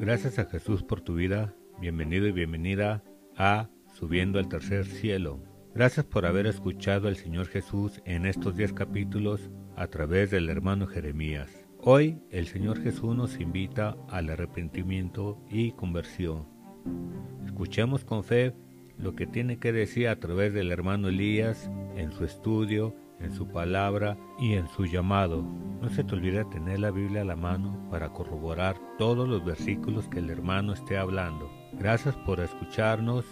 Gracias a Jesús por tu vida. Bienvenido y bienvenida a Subiendo al Tercer Cielo. Gracias por haber escuchado al Señor Jesús en estos 10 capítulos a través del hermano Jeremías. Hoy el Señor Jesús nos invita al arrepentimiento y conversión. Escuchemos con fe lo que tiene que decir a través del hermano Elías en su estudio, en su palabra y en su llamado. No se te olvide tener la Biblia a la mano para corroborar todos los versículos que el hermano esté hablando. Gracias por escucharnos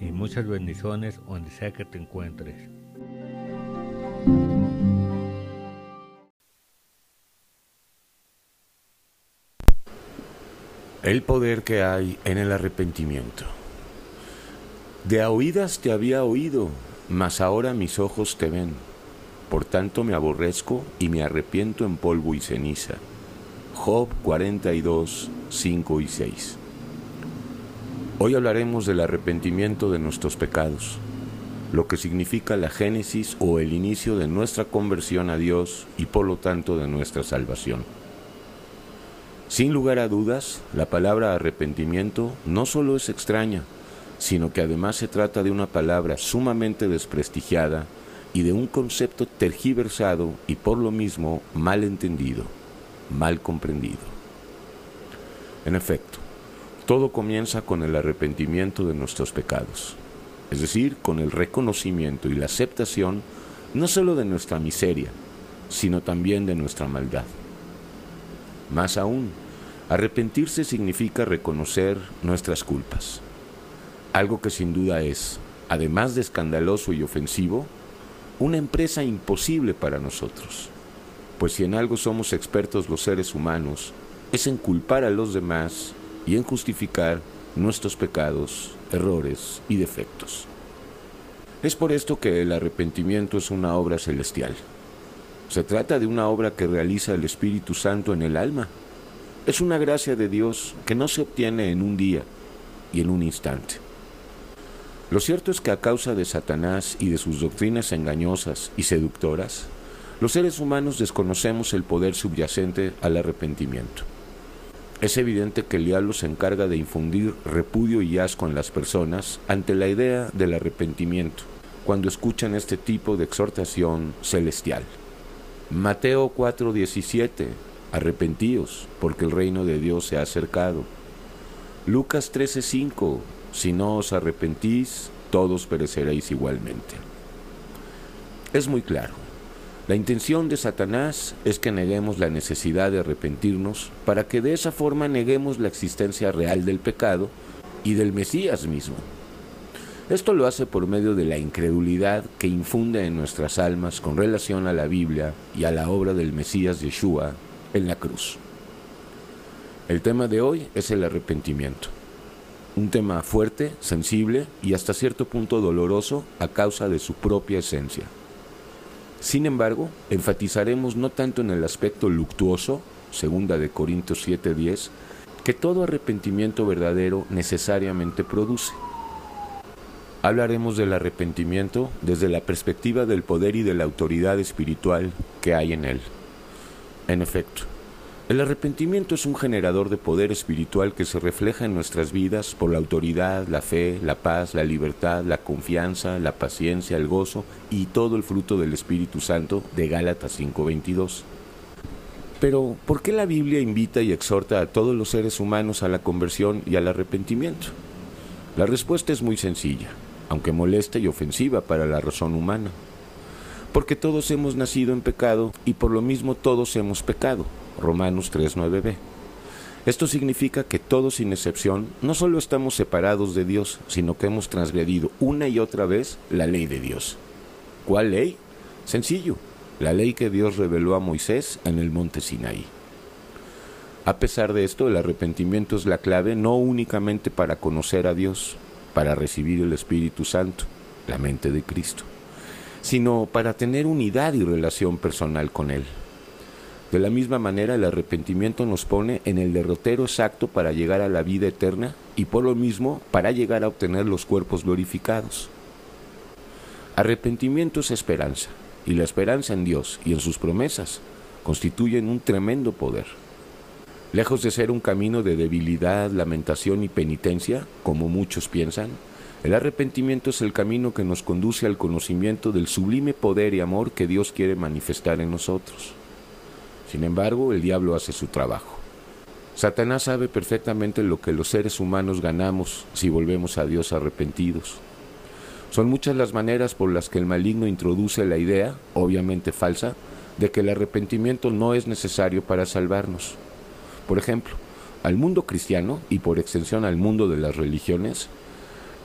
y muchas bendiciones donde sea que te encuentres. El poder que hay en el arrepentimiento. De a oídas te había oído, mas ahora mis ojos te ven. Por tanto me aborrezco y me arrepiento en polvo y ceniza. Job 42, 5 y 6. Hoy hablaremos del arrepentimiento de nuestros pecados, lo que significa la génesis o el inicio de nuestra conversión a Dios y por lo tanto de nuestra salvación. Sin lugar a dudas, la palabra arrepentimiento no solo es extraña, sino que además se trata de una palabra sumamente desprestigiada y de un concepto tergiversado y por lo mismo mal entendido, mal comprendido. En efecto, todo comienza con el arrepentimiento de nuestros pecados, es decir, con el reconocimiento y la aceptación no solo de nuestra miseria, sino también de nuestra maldad. Más aún, arrepentirse significa reconocer nuestras culpas, algo que sin duda es, además de escandaloso y ofensivo, una empresa imposible para nosotros, pues si en algo somos expertos los seres humanos, es en culpar a los demás y en justificar nuestros pecados, errores y defectos. Es por esto que el arrepentimiento es una obra celestial. Se trata de una obra que realiza el Espíritu Santo en el alma. Es una gracia de Dios que no se obtiene en un día y en un instante. Lo cierto es que a causa de Satanás y de sus doctrinas engañosas y seductoras, los seres humanos desconocemos el poder subyacente al arrepentimiento. Es evidente que el diablo se encarga de infundir repudio y asco en las personas ante la idea del arrepentimiento, cuando escuchan este tipo de exhortación celestial. Mateo 4:17 Arrepentíos, porque el reino de Dios se ha acercado. Lucas 13:5 Si no os arrepentís, todos pereceréis igualmente. Es muy claro. La intención de Satanás es que neguemos la necesidad de arrepentirnos para que de esa forma neguemos la existencia real del pecado y del Mesías mismo. Esto lo hace por medio de la incredulidad que infunde en nuestras almas con relación a la Biblia y a la obra del Mesías Yeshua en la cruz. El tema de hoy es el arrepentimiento. Un tema fuerte, sensible y hasta cierto punto doloroso a causa de su propia esencia. Sin embargo, enfatizaremos no tanto en el aspecto luctuoso, segunda de Corintios 7:10, que todo arrepentimiento verdadero necesariamente produce. Hablaremos del arrepentimiento desde la perspectiva del poder y de la autoridad espiritual que hay en él. En efecto, el arrepentimiento es un generador de poder espiritual que se refleja en nuestras vidas por la autoridad, la fe, la paz, la libertad, la confianza, la paciencia, el gozo y todo el fruto del Espíritu Santo de Gálatas 5:22. Pero, ¿por qué la Biblia invita y exhorta a todos los seres humanos a la conversión y al arrepentimiento? La respuesta es muy sencilla, aunque molesta y ofensiva para la razón humana. Porque todos hemos nacido en pecado y por lo mismo todos hemos pecado. Romanos 3.9b. Esto significa que todos sin excepción no solo estamos separados de Dios, sino que hemos transgredido una y otra vez la ley de Dios. ¿Cuál ley? Sencillo, la ley que Dios reveló a Moisés en el monte Sinaí. A pesar de esto, el arrepentimiento es la clave no únicamente para conocer a Dios, para recibir el Espíritu Santo, la mente de Cristo, sino para tener unidad y relación personal con Él. De la misma manera, el arrepentimiento nos pone en el derrotero exacto para llegar a la vida eterna y por lo mismo para llegar a obtener los cuerpos glorificados. Arrepentimiento es esperanza, y la esperanza en Dios y en sus promesas constituyen un tremendo poder. Lejos de ser un camino de debilidad, lamentación y penitencia, como muchos piensan, el arrepentimiento es el camino que nos conduce al conocimiento del sublime poder y amor que Dios quiere manifestar en nosotros. Sin embargo, el diablo hace su trabajo. Satanás sabe perfectamente lo que los seres humanos ganamos si volvemos a Dios arrepentidos. Son muchas las maneras por las que el maligno introduce la idea, obviamente falsa, de que el arrepentimiento no es necesario para salvarnos. Por ejemplo, al mundo cristiano y por extensión al mundo de las religiones,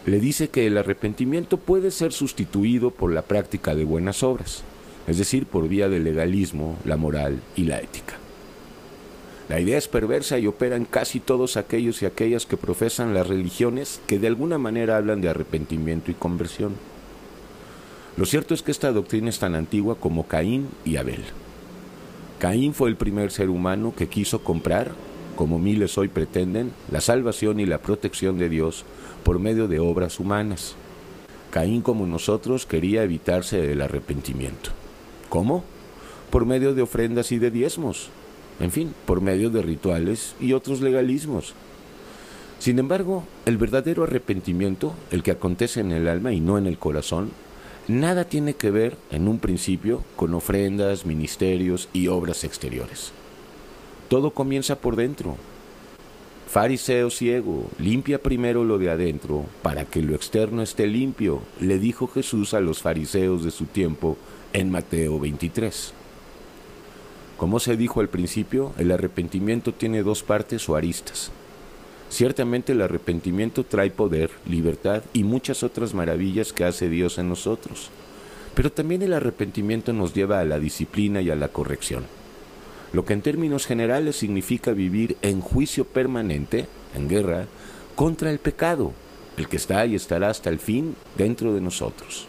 le dice que el arrepentimiento puede ser sustituido por la práctica de buenas obras, es decir, por vía del legalismo, la moral y la ética. La idea es perversa y opera en casi todos aquellos y aquellas que profesan las religiones que de alguna manera hablan de arrepentimiento y conversión. Lo cierto es que esta doctrina es tan antigua como Caín y Abel. Caín fue el primer ser humano que quiso comprar, como miles hoy pretenden, la salvación y la protección de Dios por medio de obras humanas. Caín, como nosotros, quería evitarse el arrepentimiento. ¿Cómo? Por medio de ofrendas y de diezmos, en fin, por medio de rituales y otros legalismos. Sin embargo, el verdadero arrepentimiento, el que acontece en el alma y no en el corazón, nada tiene que ver, en un principio, con ofrendas, ministerios y obras exteriores. Todo comienza por dentro. Fariseo ciego, limpia primero lo de adentro, para que lo externo esté limpio, le dijo Jesús a los fariseos de su tiempo en Mateo 23. Como se dijo al principio, el arrepentimiento tiene dos partes o aristas. Ciertamente el arrepentimiento trae poder, libertad y muchas otras maravillas que hace Dios en nosotros. Pero también el arrepentimiento nos lleva a la disciplina y a la corrección. Lo que en términos generales significa vivir en juicio permanente, en guerra, contra el pecado, el que está y estará hasta el fin dentro de nosotros.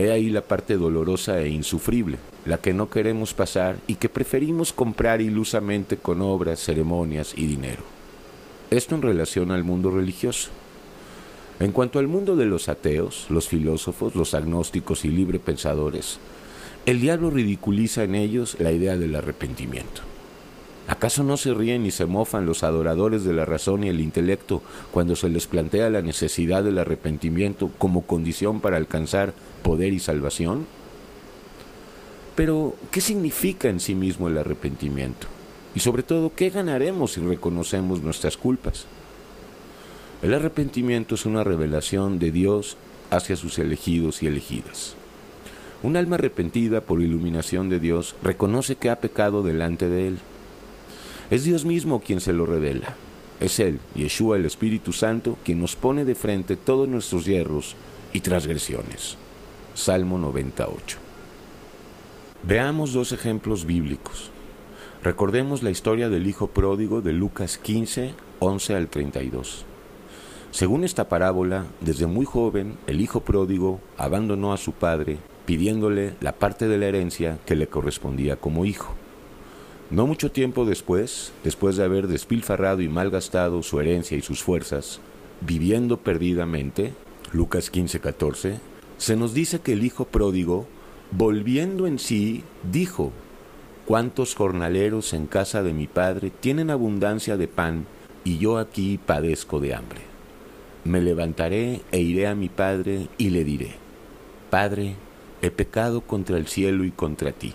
He ahí la parte dolorosa e insufrible, la que no queremos pasar y que preferimos comprar ilusamente con obras, ceremonias y dinero. Esto en relación al mundo religioso. En cuanto al mundo de los ateos, los filósofos, los agnósticos y libre pensadores, el diablo ridiculiza en ellos la idea del arrepentimiento. ¿Acaso no se ríen ni se mofan los adoradores de la razón y el intelecto cuando se les plantea la necesidad del arrepentimiento como condición para alcanzar poder y salvación? Pero, ¿qué significa en sí mismo el arrepentimiento? Y sobre todo, ¿qué ganaremos si reconocemos nuestras culpas? El arrepentimiento es una revelación de Dios hacia sus elegidos y elegidas. Un alma arrepentida por iluminación de Dios reconoce que ha pecado delante de Él es Dios mismo quien se lo revela. Es Él, Yeshua el Espíritu Santo, quien nos pone de frente todos nuestros hierros y transgresiones. Salmo 98. Veamos dos ejemplos bíblicos. Recordemos la historia del Hijo Pródigo de Lucas 15, 11 al 32. Según esta parábola, desde muy joven, el Hijo Pródigo abandonó a su padre, pidiéndole la parte de la herencia que le correspondía como hijo. No mucho tiempo después, después de haber despilfarrado y malgastado su herencia y sus fuerzas, viviendo perdidamente, Lucas 15:14, se nos dice que el hijo pródigo, volviendo en sí, dijo, ¿cuántos jornaleros en casa de mi padre tienen abundancia de pan y yo aquí padezco de hambre? Me levantaré e iré a mi padre y le diré, Padre, he pecado contra el cielo y contra ti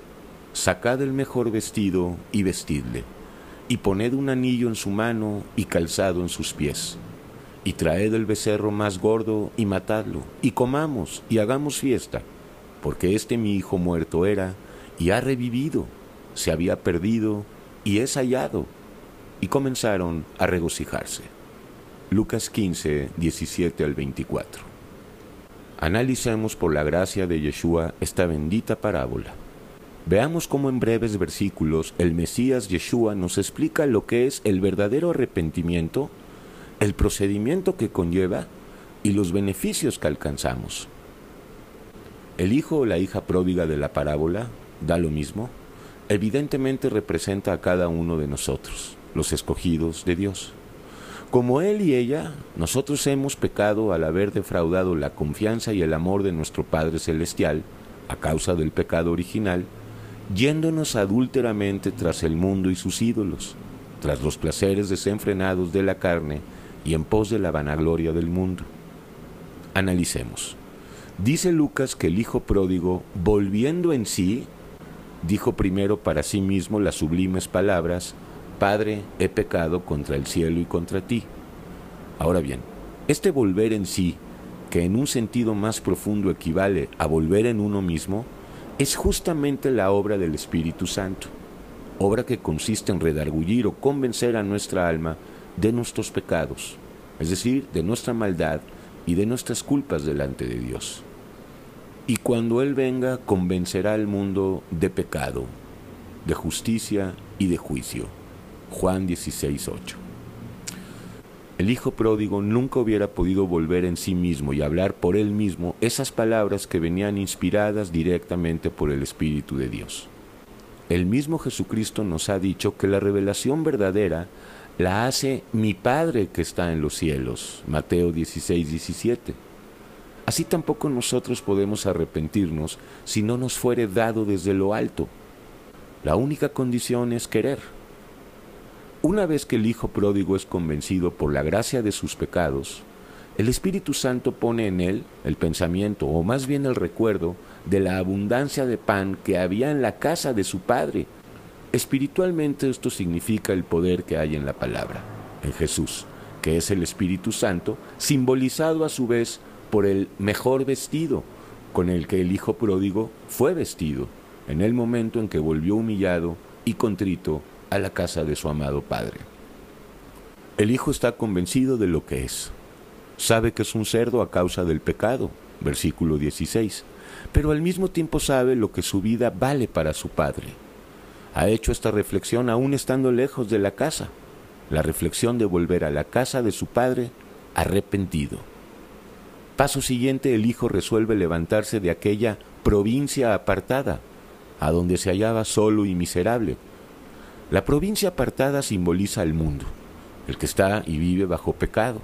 sacad el mejor vestido y vestidle, y poned un anillo en su mano y calzado en sus pies, y traed el becerro más gordo y matadlo, y comamos y hagamos fiesta, porque este mi hijo muerto era y ha revivido, se había perdido y es hallado. Y comenzaron a regocijarse. Lucas 15, 17 al 24. Analicemos por la gracia de Yeshua esta bendita parábola. Veamos cómo en breves versículos el Mesías Yeshua nos explica lo que es el verdadero arrepentimiento, el procedimiento que conlleva y los beneficios que alcanzamos. El hijo o la hija pródiga de la parábola, da lo mismo, evidentemente representa a cada uno de nosotros, los escogidos de Dios. Como él y ella, nosotros hemos pecado al haber defraudado la confianza y el amor de nuestro Padre Celestial a causa del pecado original, yéndonos adúlteramente tras el mundo y sus ídolos, tras los placeres desenfrenados de la carne y en pos de la vanagloria del mundo. Analicemos. Dice Lucas que el hijo pródigo, volviendo en sí, dijo primero para sí mismo las sublimes palabras, Padre, he pecado contra el cielo y contra ti. Ahora bien, este volver en sí, que en un sentido más profundo equivale a volver en uno mismo, es justamente la obra del Espíritu Santo, obra que consiste en redargullir o convencer a nuestra alma de nuestros pecados, es decir, de nuestra maldad y de nuestras culpas delante de Dios. Y cuando Él venga, convencerá al mundo de pecado, de justicia y de juicio. Juan 16:8. El hijo pródigo nunca hubiera podido volver en sí mismo y hablar por él mismo esas palabras que venían inspiradas directamente por el Espíritu de Dios. El mismo Jesucristo nos ha dicho que la revelación verdadera la hace mi Padre que está en los cielos. Mateo 16, Así tampoco nosotros podemos arrepentirnos si no nos fuere dado desde lo alto. La única condición es querer. Una vez que el Hijo pródigo es convencido por la gracia de sus pecados, el Espíritu Santo pone en él el pensamiento, o más bien el recuerdo, de la abundancia de pan que había en la casa de su Padre. Espiritualmente esto significa el poder que hay en la palabra, en Jesús, que es el Espíritu Santo, simbolizado a su vez por el mejor vestido con el que el Hijo pródigo fue vestido en el momento en que volvió humillado y contrito a la casa de su amado Padre. El Hijo está convencido de lo que es. Sabe que es un cerdo a causa del pecado, versículo 16, pero al mismo tiempo sabe lo que su vida vale para su Padre. Ha hecho esta reflexión aún estando lejos de la casa, la reflexión de volver a la casa de su Padre arrepentido. Paso siguiente, el Hijo resuelve levantarse de aquella provincia apartada, a donde se hallaba solo y miserable, la provincia apartada simboliza el mundo, el que está y vive bajo pecado.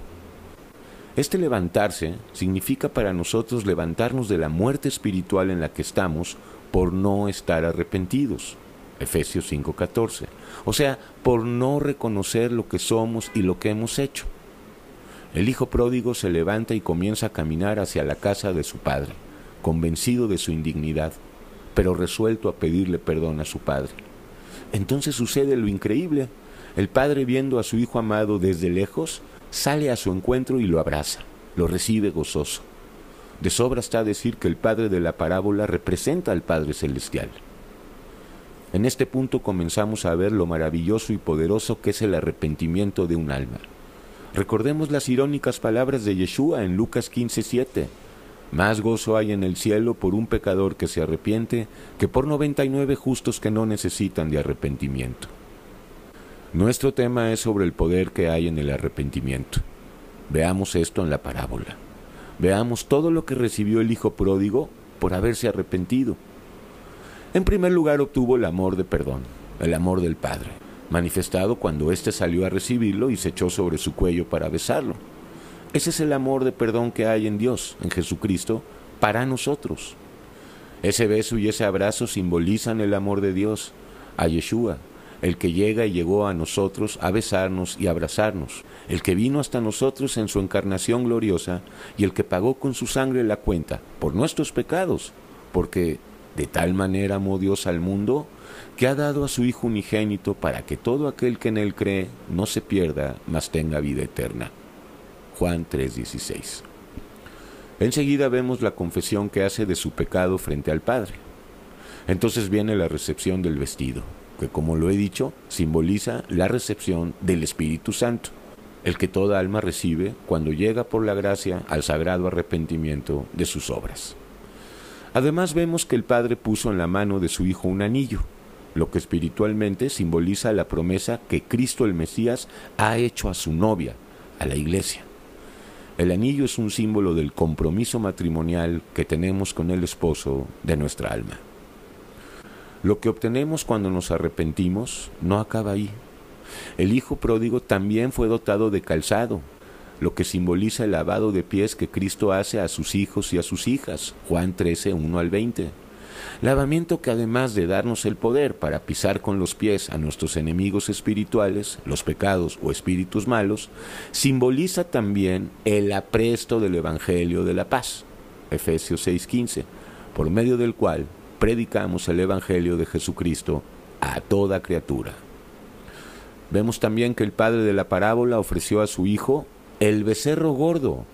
Este levantarse significa para nosotros levantarnos de la muerte espiritual en la que estamos por no estar arrepentidos. Efesios 5:14. O sea, por no reconocer lo que somos y lo que hemos hecho. El hijo pródigo se levanta y comienza a caminar hacia la casa de su padre, convencido de su indignidad, pero resuelto a pedirle perdón a su padre. Entonces sucede lo increíble. El padre viendo a su hijo amado desde lejos, sale a su encuentro y lo abraza, lo recibe gozoso. De sobra está decir que el padre de la parábola representa al Padre Celestial. En este punto comenzamos a ver lo maravilloso y poderoso que es el arrepentimiento de un alma. Recordemos las irónicas palabras de Yeshua en Lucas 15:7. Más gozo hay en el cielo por un pecador que se arrepiente que por noventa y nueve justos que no necesitan de arrepentimiento. Nuestro tema es sobre el poder que hay en el arrepentimiento. Veamos esto en la parábola. Veamos todo lo que recibió el Hijo pródigo por haberse arrepentido. En primer lugar obtuvo el amor de perdón, el amor del Padre, manifestado cuando éste salió a recibirlo y se echó sobre su cuello para besarlo. Ese es el amor de perdón que hay en Dios, en Jesucristo, para nosotros. Ese beso y ese abrazo simbolizan el amor de Dios a Yeshua, el que llega y llegó a nosotros a besarnos y abrazarnos, el que vino hasta nosotros en su encarnación gloriosa y el que pagó con su sangre la cuenta por nuestros pecados, porque de tal manera amó Dios al mundo que ha dado a su Hijo unigénito para que todo aquel que en él cree no se pierda, mas tenga vida eterna. Juan 3:16. Enseguida vemos la confesión que hace de su pecado frente al Padre. Entonces viene la recepción del vestido, que como lo he dicho, simboliza la recepción del Espíritu Santo, el que toda alma recibe cuando llega por la gracia al sagrado arrepentimiento de sus obras. Además vemos que el Padre puso en la mano de su Hijo un anillo, lo que espiritualmente simboliza la promesa que Cristo el Mesías ha hecho a su novia, a la iglesia. El anillo es un símbolo del compromiso matrimonial que tenemos con el esposo de nuestra alma. Lo que obtenemos cuando nos arrepentimos no acaba ahí. El Hijo pródigo también fue dotado de calzado, lo que simboliza el lavado de pies que Cristo hace a sus hijos y a sus hijas. Juan 13, 1 al 20. Lavamiento que además de darnos el poder para pisar con los pies a nuestros enemigos espirituales, los pecados o espíritus malos, simboliza también el apresto del Evangelio de la paz, Efesios 6:15, por medio del cual predicamos el Evangelio de Jesucristo a toda criatura. Vemos también que el padre de la parábola ofreció a su hijo el becerro gordo,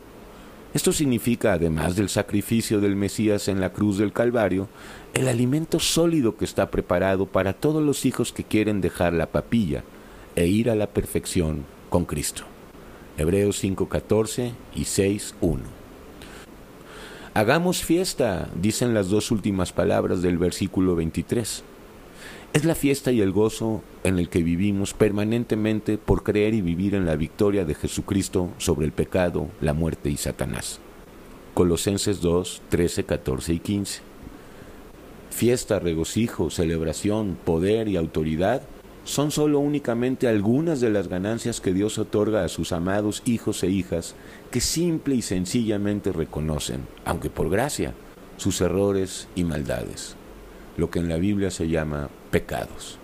esto significa, además del sacrificio del Mesías en la cruz del Calvario, el alimento sólido que está preparado para todos los hijos que quieren dejar la papilla e ir a la perfección con Cristo. Hebreos 5:14 y 6:1. Hagamos fiesta, dicen las dos últimas palabras del versículo 23. Es la fiesta y el gozo en el que vivimos permanentemente por creer y vivir en la victoria de Jesucristo sobre el pecado, la muerte y Satanás. Colosenses 2, 13, 14 y 15. Fiesta, regocijo, celebración, poder y autoridad son sólo únicamente algunas de las ganancias que Dios otorga a sus amados hijos e hijas que simple y sencillamente reconocen, aunque por gracia, sus errores y maldades, lo que en la Biblia se llama pecados.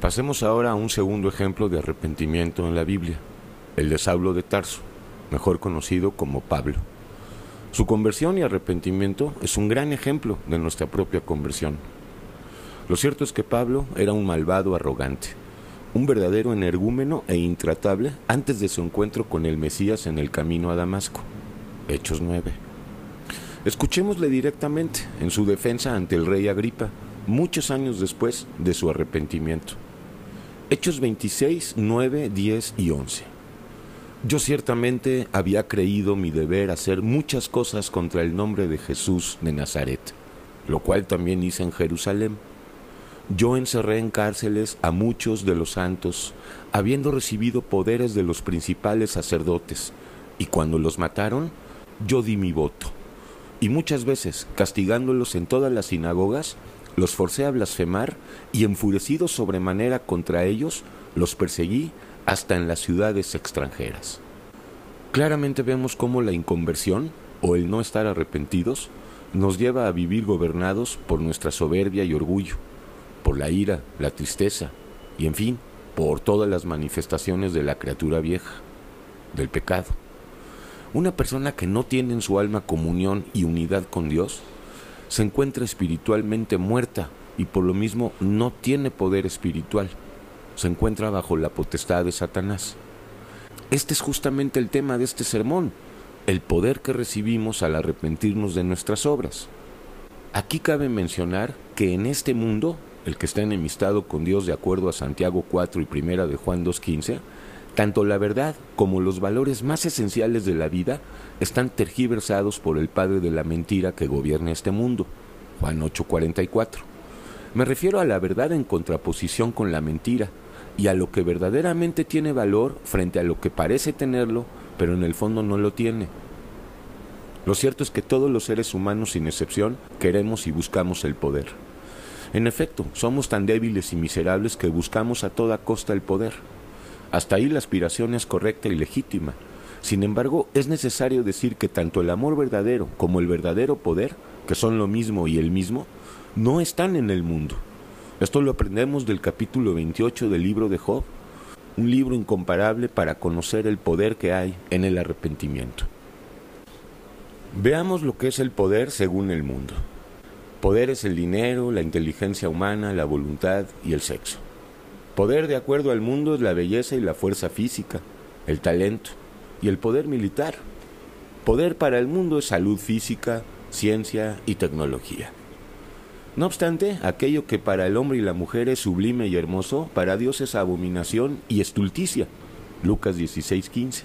Pasemos ahora a un segundo ejemplo de arrepentimiento en la Biblia, el de Saulo de Tarso, mejor conocido como Pablo. Su conversión y arrepentimiento es un gran ejemplo de nuestra propia conversión. Lo cierto es que Pablo era un malvado arrogante, un verdadero energúmeno e intratable antes de su encuentro con el Mesías en el camino a Damasco. Hechos 9. Escuchémosle directamente en su defensa ante el rey Agripa, muchos años después de su arrepentimiento. Hechos 26, 9, 10 y 11. Yo ciertamente había creído mi deber hacer muchas cosas contra el nombre de Jesús de Nazaret, lo cual también hice en Jerusalén. Yo encerré en cárceles a muchos de los santos, habiendo recibido poderes de los principales sacerdotes, y cuando los mataron, yo di mi voto. Y muchas veces, castigándolos en todas las sinagogas, los forcé a blasfemar y enfurecido sobremanera contra ellos, los perseguí hasta en las ciudades extranjeras. Claramente vemos cómo la inconversión, o el no estar arrepentidos, nos lleva a vivir gobernados por nuestra soberbia y orgullo, por la ira, la tristeza, y en fin, por todas las manifestaciones de la criatura vieja, del pecado. Una persona que no tiene en su alma comunión y unidad con Dios, se encuentra espiritualmente muerta y por lo mismo no tiene poder espiritual. Se encuentra bajo la potestad de Satanás. Este es justamente el tema de este sermón, el poder que recibimos al arrepentirnos de nuestras obras. Aquí cabe mencionar que en este mundo, el que está enemistado con Dios de acuerdo a Santiago 4 y primera de Juan 2.15, tanto la verdad como los valores más esenciales de la vida están tergiversados por el padre de la mentira que gobierna este mundo. Juan 8:44. Me refiero a la verdad en contraposición con la mentira y a lo que verdaderamente tiene valor frente a lo que parece tenerlo, pero en el fondo no lo tiene. Lo cierto es que todos los seres humanos, sin excepción, queremos y buscamos el poder. En efecto, somos tan débiles y miserables que buscamos a toda costa el poder. Hasta ahí la aspiración es correcta y legítima. Sin embargo, es necesario decir que tanto el amor verdadero como el verdadero poder, que son lo mismo y el mismo, no están en el mundo. Esto lo aprendemos del capítulo 28 del libro de Job, un libro incomparable para conocer el poder que hay en el arrepentimiento. Veamos lo que es el poder según el mundo. Poder es el dinero, la inteligencia humana, la voluntad y el sexo. Poder de acuerdo al mundo es la belleza y la fuerza física, el talento y el poder militar. Poder para el mundo es salud física, ciencia y tecnología. No obstante, aquello que para el hombre y la mujer es sublime y hermoso, para Dios es abominación y estulticia. Lucas 16:15.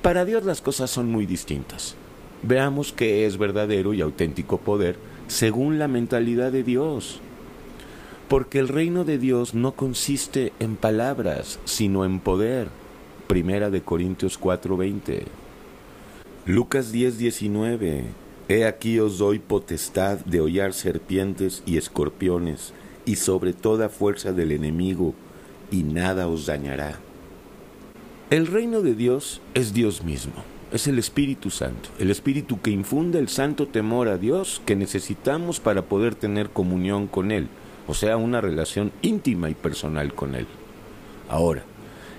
Para Dios las cosas son muy distintas. veamos qué es verdadero y auténtico poder según la mentalidad de Dios. Porque el reino de Dios no consiste en palabras, sino en poder. Primera de Corintios 4:20. Lucas 10:19. He aquí os doy potestad de hollar serpientes y escorpiones, y sobre toda fuerza del enemigo, y nada os dañará. El reino de Dios es Dios mismo, es el Espíritu Santo, el Espíritu que infunde el santo temor a Dios que necesitamos para poder tener comunión con Él, o sea, una relación íntima y personal con Él. Ahora,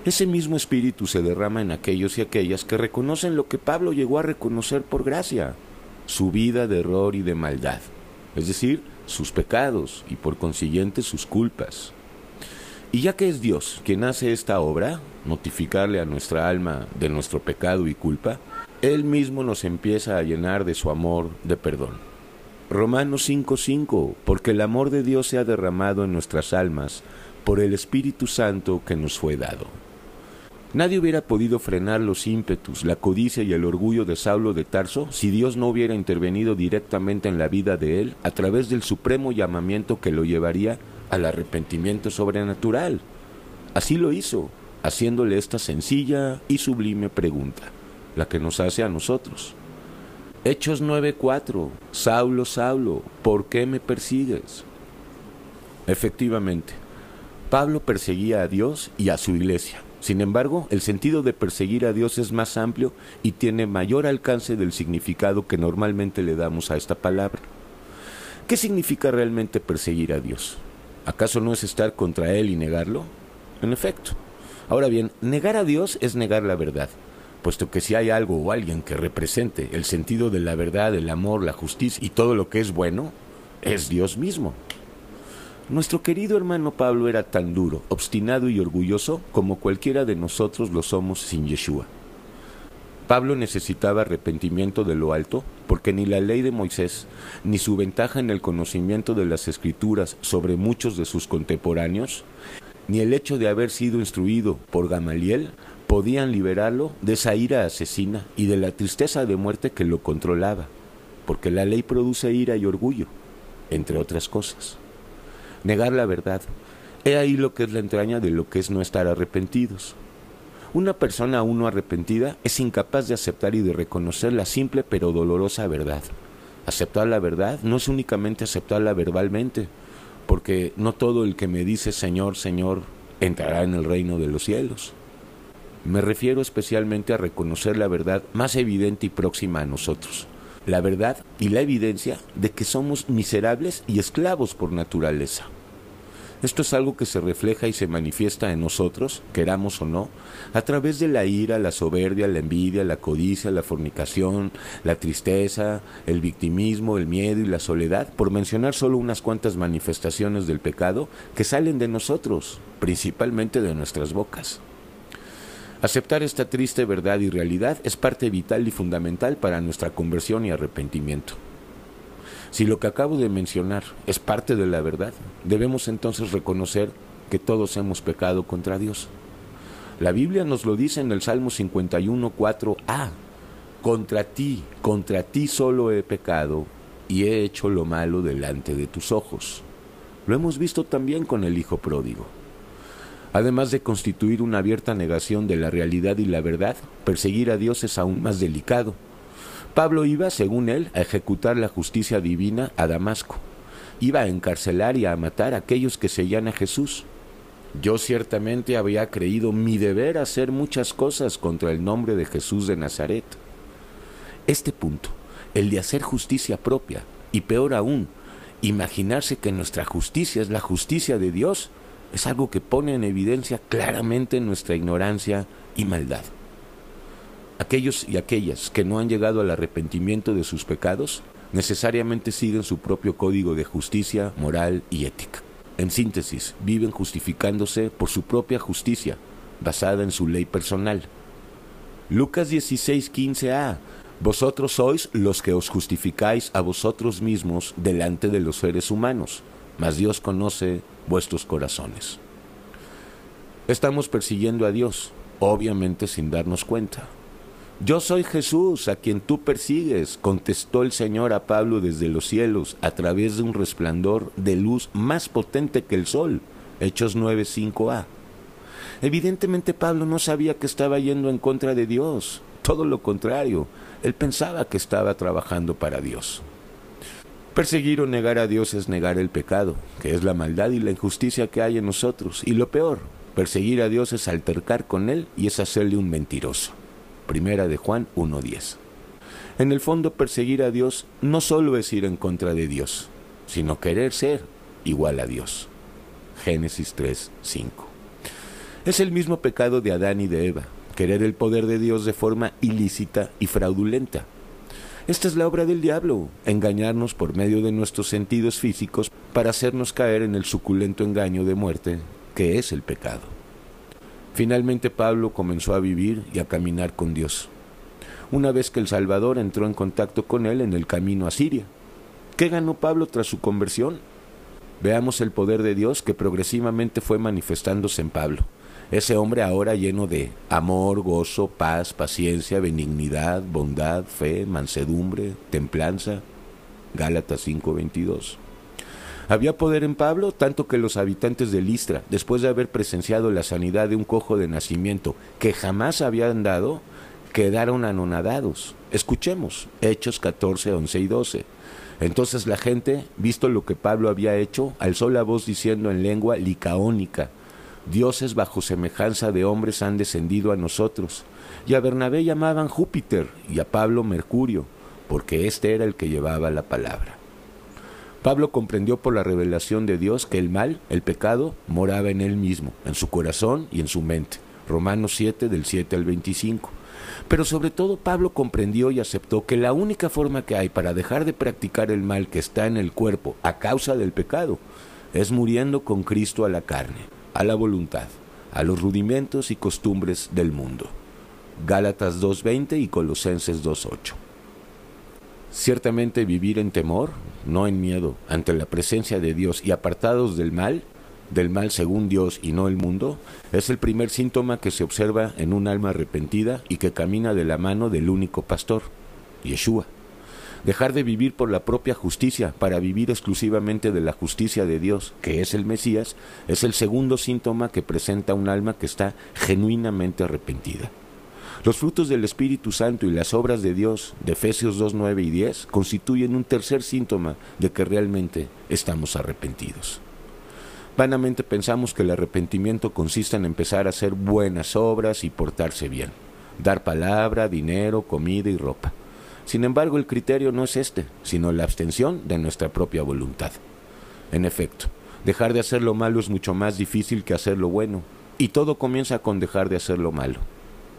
ese mismo espíritu se derrama en aquellos y aquellas que reconocen lo que Pablo llegó a reconocer por gracia, su vida de error y de maldad, es decir, sus pecados y por consiguiente sus culpas. Y ya que es Dios quien hace esta obra, notificarle a nuestra alma de nuestro pecado y culpa, Él mismo nos empieza a llenar de su amor de perdón. Romanos 5:5, porque el amor de Dios se ha derramado en nuestras almas por el Espíritu Santo que nos fue dado. Nadie hubiera podido frenar los ímpetus, la codicia y el orgullo de Saulo de Tarso si Dios no hubiera intervenido directamente en la vida de él a través del supremo llamamiento que lo llevaría al arrepentimiento sobrenatural. Así lo hizo, haciéndole esta sencilla y sublime pregunta, la que nos hace a nosotros. Hechos 9:4 Saulo, Saulo, ¿por qué me persigues? Efectivamente, Pablo perseguía a Dios y a su iglesia sin embargo, el sentido de perseguir a Dios es más amplio y tiene mayor alcance del significado que normalmente le damos a esta palabra. ¿Qué significa realmente perseguir a Dios? ¿Acaso no es estar contra Él y negarlo? En efecto. Ahora bien, negar a Dios es negar la verdad, puesto que si hay algo o alguien que represente el sentido de la verdad, el amor, la justicia y todo lo que es bueno, es Dios mismo. Nuestro querido hermano Pablo era tan duro, obstinado y orgulloso como cualquiera de nosotros lo somos sin Yeshua. Pablo necesitaba arrepentimiento de lo alto, porque ni la ley de Moisés, ni su ventaja en el conocimiento de las escrituras sobre muchos de sus contemporáneos, ni el hecho de haber sido instruido por Gamaliel podían liberarlo de esa ira asesina y de la tristeza de muerte que lo controlaba, porque la ley produce ira y orgullo, entre otras cosas negar la verdad. He ahí lo que es la entraña de lo que es no estar arrepentidos. Una persona aún no arrepentida es incapaz de aceptar y de reconocer la simple pero dolorosa verdad. Aceptar la verdad no es únicamente aceptarla verbalmente, porque no todo el que me dice Señor, Señor entrará en el reino de los cielos. Me refiero especialmente a reconocer la verdad más evidente y próxima a nosotros, la verdad y la evidencia de que somos miserables y esclavos por naturaleza. Esto es algo que se refleja y se manifiesta en nosotros, queramos o no, a través de la ira, la soberbia, la envidia, la codicia, la fornicación, la tristeza, el victimismo, el miedo y la soledad, por mencionar solo unas cuantas manifestaciones del pecado que salen de nosotros, principalmente de nuestras bocas. Aceptar esta triste verdad y realidad es parte vital y fundamental para nuestra conversión y arrepentimiento. Si lo que acabo de mencionar es parte de la verdad, debemos entonces reconocer que todos hemos pecado contra Dios. La Biblia nos lo dice en el Salmo 51, 4a. Contra ti, contra ti solo he pecado y he hecho lo malo delante de tus ojos. Lo hemos visto también con el Hijo pródigo. Además de constituir una abierta negación de la realidad y la verdad, perseguir a Dios es aún más delicado. Pablo iba, según él, a ejecutar la justicia divina a Damasco. Iba a encarcelar y a matar a aquellos que seguían a Jesús. Yo ciertamente había creído mi deber hacer muchas cosas contra el nombre de Jesús de Nazaret. Este punto, el de hacer justicia propia, y peor aún, imaginarse que nuestra justicia es la justicia de Dios, es algo que pone en evidencia claramente nuestra ignorancia y maldad. Aquellos y aquellas que no han llegado al arrepentimiento de sus pecados necesariamente siguen su propio código de justicia, moral y ética. En síntesis, viven justificándose por su propia justicia, basada en su ley personal. Lucas 16:15a Vosotros sois los que os justificáis a vosotros mismos delante de los seres humanos, mas Dios conoce vuestros corazones. Estamos persiguiendo a Dios, obviamente sin darnos cuenta. Yo soy Jesús, a quien tú persigues, contestó el Señor a Pablo desde los cielos, a través de un resplandor de luz más potente que el sol. Hechos 9:5a. Evidentemente Pablo no sabía que estaba yendo en contra de Dios, todo lo contrario, él pensaba que estaba trabajando para Dios. Perseguir o negar a Dios es negar el pecado, que es la maldad y la injusticia que hay en nosotros. Y lo peor, perseguir a Dios es altercar con Él y es hacerle un mentiroso. Primera de Juan 1.10. En el fondo, perseguir a Dios no solo es ir en contra de Dios, sino querer ser igual a Dios. Génesis 3.5. Es el mismo pecado de Adán y de Eva, querer el poder de Dios de forma ilícita y fraudulenta. Esta es la obra del diablo, engañarnos por medio de nuestros sentidos físicos para hacernos caer en el suculento engaño de muerte que es el pecado. Finalmente Pablo comenzó a vivir y a caminar con Dios. Una vez que el Salvador entró en contacto con él en el camino a Siria. ¿Qué ganó Pablo tras su conversión? Veamos el poder de Dios que progresivamente fue manifestándose en Pablo. Ese hombre ahora lleno de amor, gozo, paz, paciencia, benignidad, bondad, fe, mansedumbre, templanza. Gálatas 5:22. Había poder en Pablo, tanto que los habitantes de Listra, después de haber presenciado la sanidad de un cojo de nacimiento que jamás habían dado, quedaron anonadados. Escuchemos Hechos 14, 11 y 12. Entonces la gente, visto lo que Pablo había hecho, alzó la voz diciendo en lengua licaónica, dioses bajo semejanza de hombres han descendido a nosotros. Y a Bernabé llamaban Júpiter y a Pablo Mercurio, porque éste era el que llevaba la palabra. Pablo comprendió por la revelación de Dios que el mal, el pecado, moraba en él mismo, en su corazón y en su mente. Romanos 7 del 7 al 25. Pero sobre todo Pablo comprendió y aceptó que la única forma que hay para dejar de practicar el mal que está en el cuerpo a causa del pecado es muriendo con Cristo a la carne, a la voluntad, a los rudimentos y costumbres del mundo. Gálatas 2.20 y Colosenses 2.8. Ciertamente vivir en temor, no en miedo, ante la presencia de Dios y apartados del mal, del mal según Dios y no el mundo, es el primer síntoma que se observa en un alma arrepentida y que camina de la mano del único pastor, Yeshua. Dejar de vivir por la propia justicia para vivir exclusivamente de la justicia de Dios, que es el Mesías, es el segundo síntoma que presenta un alma que está genuinamente arrepentida. Los frutos del Espíritu Santo y las obras de Dios de Efesios 2, 9 y 10 constituyen un tercer síntoma de que realmente estamos arrepentidos. Vanamente pensamos que el arrepentimiento consiste en empezar a hacer buenas obras y portarse bien, dar palabra, dinero, comida y ropa. Sin embargo, el criterio no es este, sino la abstención de nuestra propia voluntad. En efecto, dejar de hacer lo malo es mucho más difícil que hacer lo bueno, y todo comienza con dejar de hacer lo malo.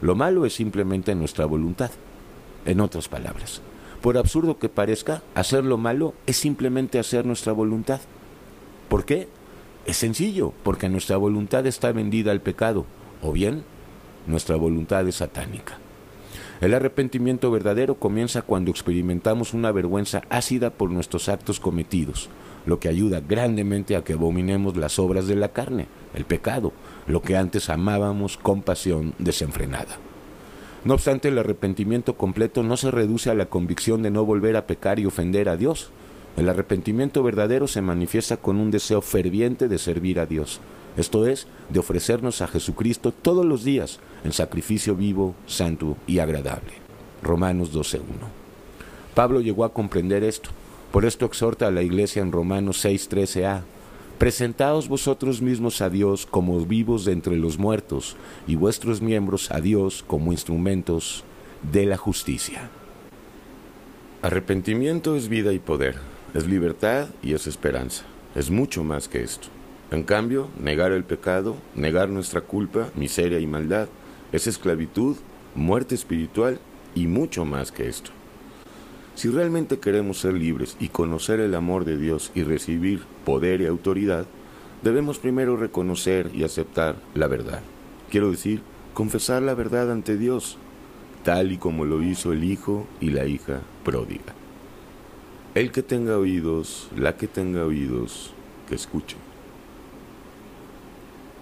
Lo malo es simplemente nuestra voluntad. En otras palabras, por absurdo que parezca, hacer lo malo es simplemente hacer nuestra voluntad. ¿Por qué? Es sencillo, porque nuestra voluntad está vendida al pecado, o bien nuestra voluntad es satánica. El arrepentimiento verdadero comienza cuando experimentamos una vergüenza ácida por nuestros actos cometidos, lo que ayuda grandemente a que abominemos las obras de la carne, el pecado, lo que antes amábamos con pasión desenfrenada. No obstante, el arrepentimiento completo no se reduce a la convicción de no volver a pecar y ofender a Dios. El arrepentimiento verdadero se manifiesta con un deseo ferviente de servir a Dios, esto es, de ofrecernos a Jesucristo todos los días en sacrificio vivo, santo y agradable. Romanos 12.1. Pablo llegó a comprender esto, por esto exhorta a la iglesia en Romanos 6.13a Presentaos vosotros mismos a Dios como vivos de entre los muertos y vuestros miembros a Dios como instrumentos de la justicia. Arrepentimiento es vida y poder, es libertad y es esperanza, es mucho más que esto. En cambio, negar el pecado, negar nuestra culpa, miseria y maldad, es esclavitud, muerte espiritual y mucho más que esto. Si realmente queremos ser libres y conocer el amor de Dios y recibir poder y autoridad, debemos primero reconocer y aceptar la verdad. Quiero decir, confesar la verdad ante Dios, tal y como lo hizo el hijo y la hija pródiga. El que tenga oídos, la que tenga oídos, que escuche.